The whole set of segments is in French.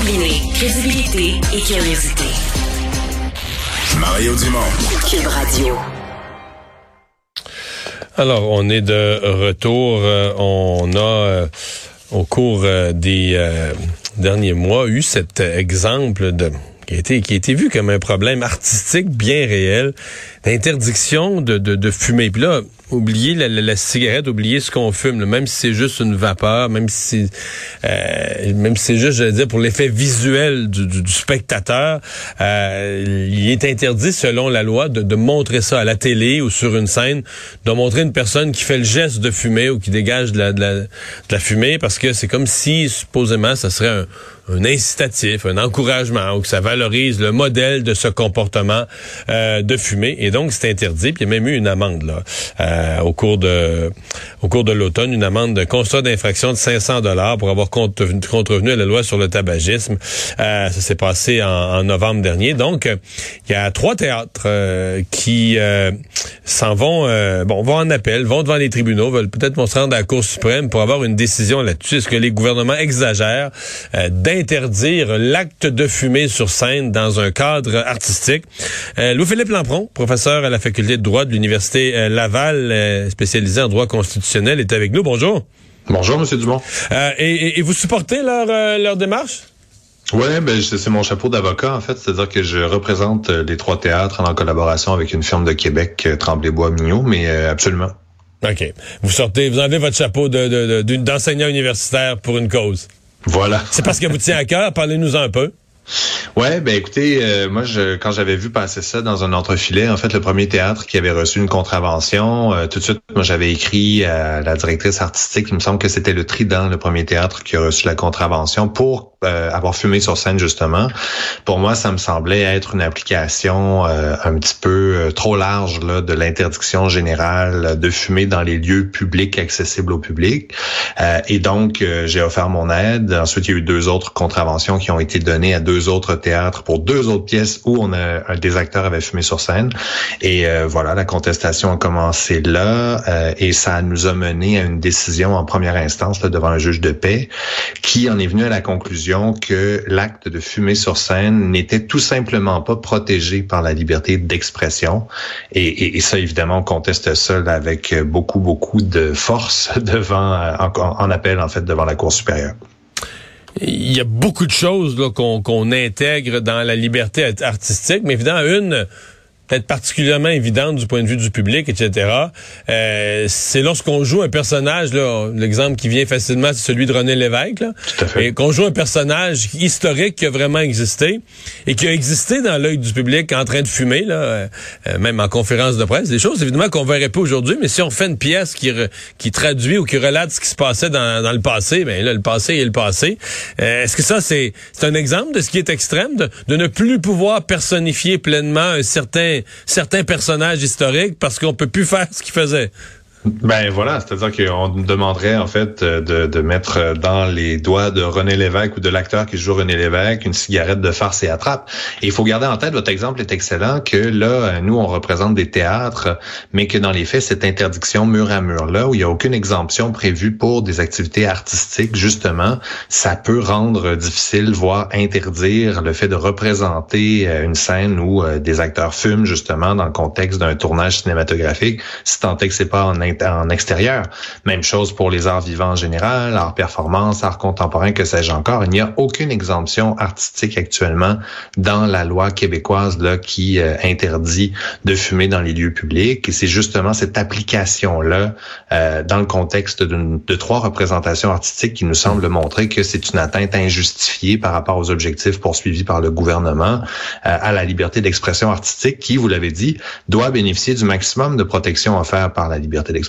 Combiner crédibilité et curiosité. Mario Dumont. Cube Radio. Alors, on est de retour. Euh, on a, euh, au cours euh, des derniers mois, eu cet exemple de qui a été, qui a été vu comme un problème artistique bien réel, d'interdiction de, de, de fumer. Puis là, oublier la, la, la cigarette, oublier ce qu'on fume, là, même si c'est juste une vapeur, même si euh, même si c'est juste, je veux dire, pour l'effet visuel du, du, du spectateur, euh, il est interdit selon la loi de, de, montrer ça à la télé ou sur une scène, de montrer une personne qui fait le geste de fumer ou qui dégage de la, de la, de la fumée, parce que c'est comme si supposément ça serait un un incitatif, un encouragement, ou que ça valorise le modèle de ce comportement euh, de fumer. Et donc, c'est interdit. Puis il y a même eu une amende là, euh, au cours de au cours de l'automne, une amende de constat d'infraction de 500 dollars pour avoir contrevenu à la loi sur le tabagisme. Euh, ça s'est passé en, novembre dernier. Donc, il y a trois théâtres euh, qui euh, s'en vont, bon, vont en appel, vont devant les tribunaux, veulent peut-être vont se rendre à la Cour suprême pour avoir une décision là-dessus. Est-ce que les gouvernements exagèrent interdire l'acte de fumer sur scène dans un cadre artistique? Euh, Louis-Philippe Lampron, professeur à la faculté de droit de l'Université euh, Laval, euh, spécialisé en droit constitutionnel, est avec nous. Bonjour. Bonjour, Monsieur Dumont. Euh, et, et, vous supportez leur, euh, leur démarche? Oui, ben c'est mon chapeau d'avocat en fait, c'est-à-dire que je représente les trois théâtres en collaboration avec une firme de Québec, Tremblay-Bois Mignot, mais absolument. OK. Vous sortez, vous enlevez votre chapeau de, d'enseignant de, universitaire pour une cause. Voilà. C'est parce que vous tient à cœur? Parlez-nous un peu. Ouais, ben écoutez, euh, moi, je, quand j'avais vu passer ça dans un entrefilet, en fait, le premier théâtre qui avait reçu une contravention, euh, tout de suite, moi, j'avais écrit à la directrice artistique, il me semble que c'était le Trident, le premier théâtre qui a reçu la contravention pour euh, avoir fumé sur scène justement. Pour moi, ça me semblait être une application euh, un petit peu euh, trop large là, de l'interdiction générale de fumer dans les lieux publics accessibles au public. et donc, j'ai offert mon aide. Ensuite, il y a eu deux autres contraventions qui ont été données à deux autres théâtres pour deux autres pièces où on a des acteurs avait fumé sur scène. Et voilà, la contestation a commencé là et ça nous a mené à une décision en première instance là, devant un juge de paix qui en est venu à la conclusion que l'acte de fumer sur scène n'était tout simplement pas protégé par la liberté d'expression. Et, et, ça, évidemment, on conteste ça avec beaucoup, beaucoup de force devant, en, en appel, en fait, devant la Cour supérieure. Il y a beaucoup de choses qu'on qu intègre dans la liberté artistique, mais évidemment, une peut-être particulièrement évidente du point de vue du public, etc. Euh, c'est lorsqu'on joue un personnage, là, l'exemple qui vient facilement, c'est celui de René Lévesque, là, Tout à fait. et qu'on joue un personnage historique qui a vraiment existé et qui a existé dans l'œil du public en train de fumer, là, euh, même en conférence de presse, des choses évidemment qu'on verrait pas aujourd'hui, mais si on fait une pièce qui, re, qui traduit ou qui relate ce qui se passait dans, dans le passé, ben là, le passé est le passé. Euh, Est-ce que ça, c'est un exemple de ce qui est extrême, de, de ne plus pouvoir personnifier pleinement un certain certains personnages historiques parce qu'on peut plus faire ce qu'ils faisaient. Ben voilà, c'est-à-dire qu'on demanderait en fait de, de, mettre dans les doigts de René Lévesque ou de l'acteur qui joue René Lévesque une cigarette de farce et attrape. Et il faut garder en tête, votre exemple est excellent, que là, nous, on représente des théâtres, mais que dans les faits, cette interdiction mur à mur, là, où il n'y a aucune exemption prévue pour des activités artistiques, justement, ça peut rendre difficile, voire interdire le fait de représenter une scène où des acteurs fument, justement, dans le contexte d'un tournage cinématographique, si tant est que c'est pas en en extérieur. Même chose pour les arts vivants en général, art performance, art contemporain, que sais-je encore. Il n'y a aucune exemption artistique actuellement dans la loi québécoise là qui euh, interdit de fumer dans les lieux publics. Et c'est justement cette application-là euh, dans le contexte de trois représentations artistiques qui nous semble montrer que c'est une atteinte injustifiée par rapport aux objectifs poursuivis par le gouvernement euh, à la liberté d'expression artistique qui, vous l'avez dit, doit bénéficier du maximum de protection offerte par la liberté d'expression.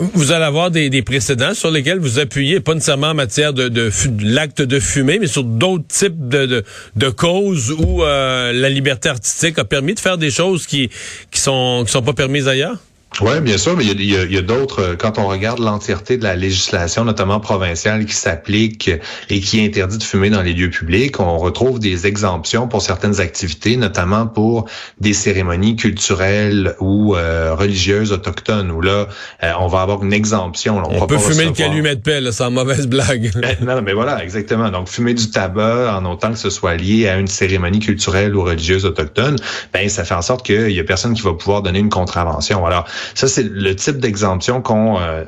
Vous allez avoir des, précédents sur lesquels vous appuyez, pas nécessairement en matière de, l'acte de fumer, mais sur d'autres types de, causes où euh, la liberté artistique a permis de faire des choses qui qui sont qui sont pas permises ailleurs? Oui, bien sûr, mais il y a, y a d'autres, euh, quand on regarde l'entièreté de la législation, notamment provinciale, qui s'applique et qui interdit de fumer dans les lieux publics, on retrouve des exemptions pour certaines activités, notamment pour des cérémonies culturelles ou euh, religieuses autochtones, où là, euh, on va avoir une exemption. on, peut fumer le calumet de paix, sans mauvaise blague. Ben, non, mais voilà, exactement. Donc, fumer du tabac, en autant que ce soit lié à une cérémonie culturelle ou religieuse autochtone, ben ça fait en sorte qu'il y a personne qui va pouvoir donner une contravention. Alors, ça, c'est le type d'exemption qu'on euh,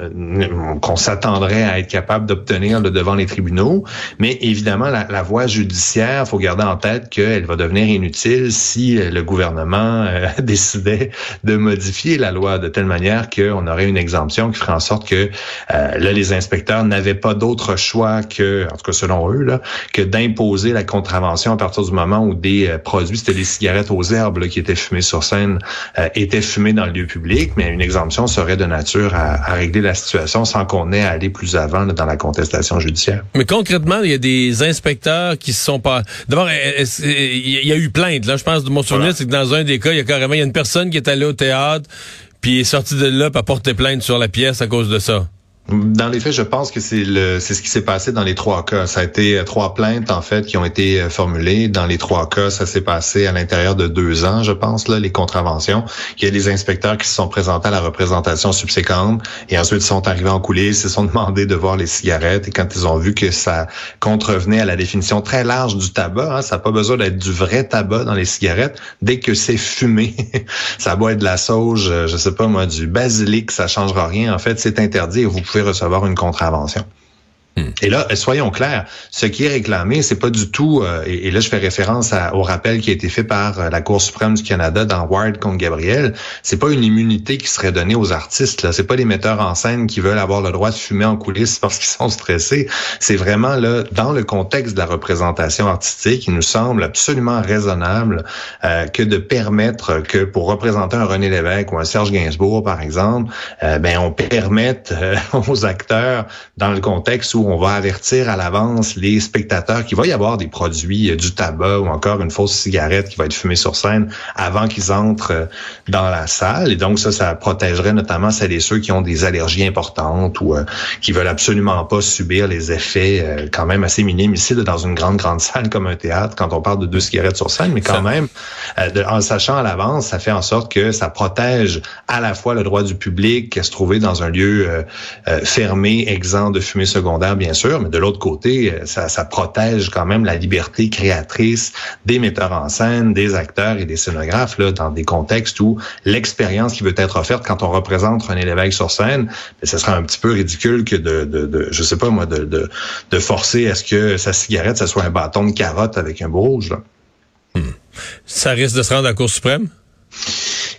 s'attendrait à être capable d'obtenir devant les tribunaux. Mais évidemment, la, la voie judiciaire, faut garder en tête qu'elle va devenir inutile si euh, le gouvernement euh, décidait de modifier la loi de telle manière qu'on aurait une exemption qui ferait en sorte que là, les inspecteurs n'avaient pas d'autre choix que, en tout cas selon eux, là, que d'imposer la contravention à partir du moment où des produits, c'était les cigarettes aux herbes là, qui étaient fumées sur scène, étaient fumées dans le lieu public mais une exemption serait de nature à, régler la situation sans qu'on ait à aller plus avant dans la contestation judiciaire. Mais concrètement, il y a des inspecteurs qui se sont pas. D'abord, il y a eu plainte. Là, je pense de mon souvenir, c'est que dans un des cas, il y a carrément il y a une personne qui est allée au théâtre puis est sortie de là, pour porter plainte sur la pièce à cause de ça. Dans les faits, je pense que c'est le c'est ce qui s'est passé dans les trois cas. Ça a été euh, trois plaintes en fait qui ont été euh, formulées. Dans les trois cas, ça s'est passé à l'intérieur de deux ans, je pense là, les contraventions. Il y a des inspecteurs qui se sont présentés à la représentation subséquente et ensuite sont arrivés en coulisses, se sont demandés de voir les cigarettes et quand ils ont vu que ça contrevenait à la définition très large du tabac, hein, ça n'a pas besoin d'être du vrai tabac dans les cigarettes. Dès que c'est fumé, ça doit être de la sauge, euh, je sais pas moi, du basilic, ça changera rien. En fait, c'est interdit vous pouvez recevoir une contravention. Et là, soyons clairs, ce qui est réclamé, c'est pas du tout, euh, et, là je fais référence au rappel qui a été fait par euh, la Cour suprême du Canada dans Ward contre Gabriel, c'est pas une immunité qui serait donnée aux artistes, là, c'est pas les metteurs en scène qui veulent avoir le droit de fumer en coulisses parce qu'ils sont stressés, c'est vraiment là dans le contexte de la représentation artistique, il nous semble absolument raisonnable euh, que de permettre que pour représenter un René Lévesque ou un Serge Gainsbourg par exemple, ben on permette aux acteurs dans le contexte où on va avertir à l'avance les spectateurs qu'il va y avoir des produits, euh, du tabac ou encore une fausse cigarette qui va être fumée sur scène avant qu'ils entrent euh, dans la salle. Et donc ça, ça protégerait notamment celles et ceux qui ont des allergies importantes ou euh, qui veulent absolument pas subir les effets quand même assez minimes ici dans une grande, grande salle comme un théâtre quand on parle de deux cigarettes sur scène, mais quand même, en sachant à l'avance, ça fait en sorte que ça protège à la fois le droit du public à se trouver dans un lieu fermé, exempt de fumée secondaire bien sûr, mais de l'autre côté, euh, ça, protège quand même la liberté créatrice des metteurs en scène, des acteurs et des scénographes là, dans des contextes où l'expérience qui veut être offerte quand on représente René Lévesque sur scène, ce serait un petit peu ridicule que de, je sais pas moi, de, de, forcer à ce que sa cigarette, ça soit un bâton de carotte avec un beau rouge. Hmm. Ça risque de se rendre à la Cour suprême?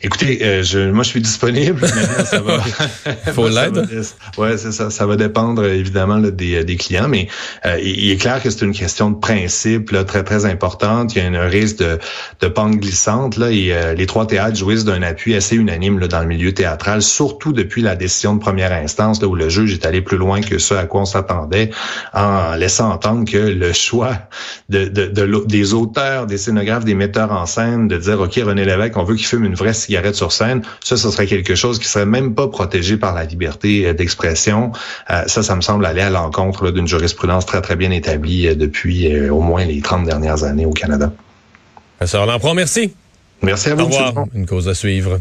Écoutez, euh, je, moi, je suis disponible. ça va. Faut l'aide. Ouais, c'est ça. Ça va dépendre évidemment des, des, clients, mais euh, il, est clair que c'est une question de principe là, très très importante. Il y a un risque de, de pente glissante là, et euh, les trois théâtres jouissent d'un appui assez unanime là, dans le milieu théâtral, surtout depuis la décision de première instance là, où le juge est allé plus loin que ce à quoi on s'attendait, en laissant entendre que le choix de, de, de, des auteurs, des scénographes, des metteurs en scène, de dire ok René Lévesque, on veut qu'il fume une vraie cigarette sur scène, ça, ce serait quelque chose qui serait même pas protégé par la liberté euh, d'expression. Euh, ça, ça me semble aller à l'encontre d'une jurisprudence très, très bien établie euh, depuis au moins les 30 dernières années au Canada. Ça, on en prend, merci. Merci à vous. Au revoir. Une cause à suivre.